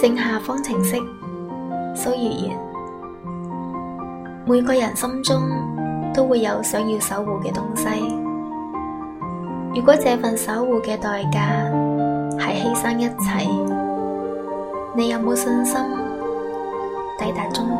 正下方程式苏月言每个人心中都会有想要守护嘅东西，如果这份守护嘅代价系牺牲一切，你有冇信心抵达终点？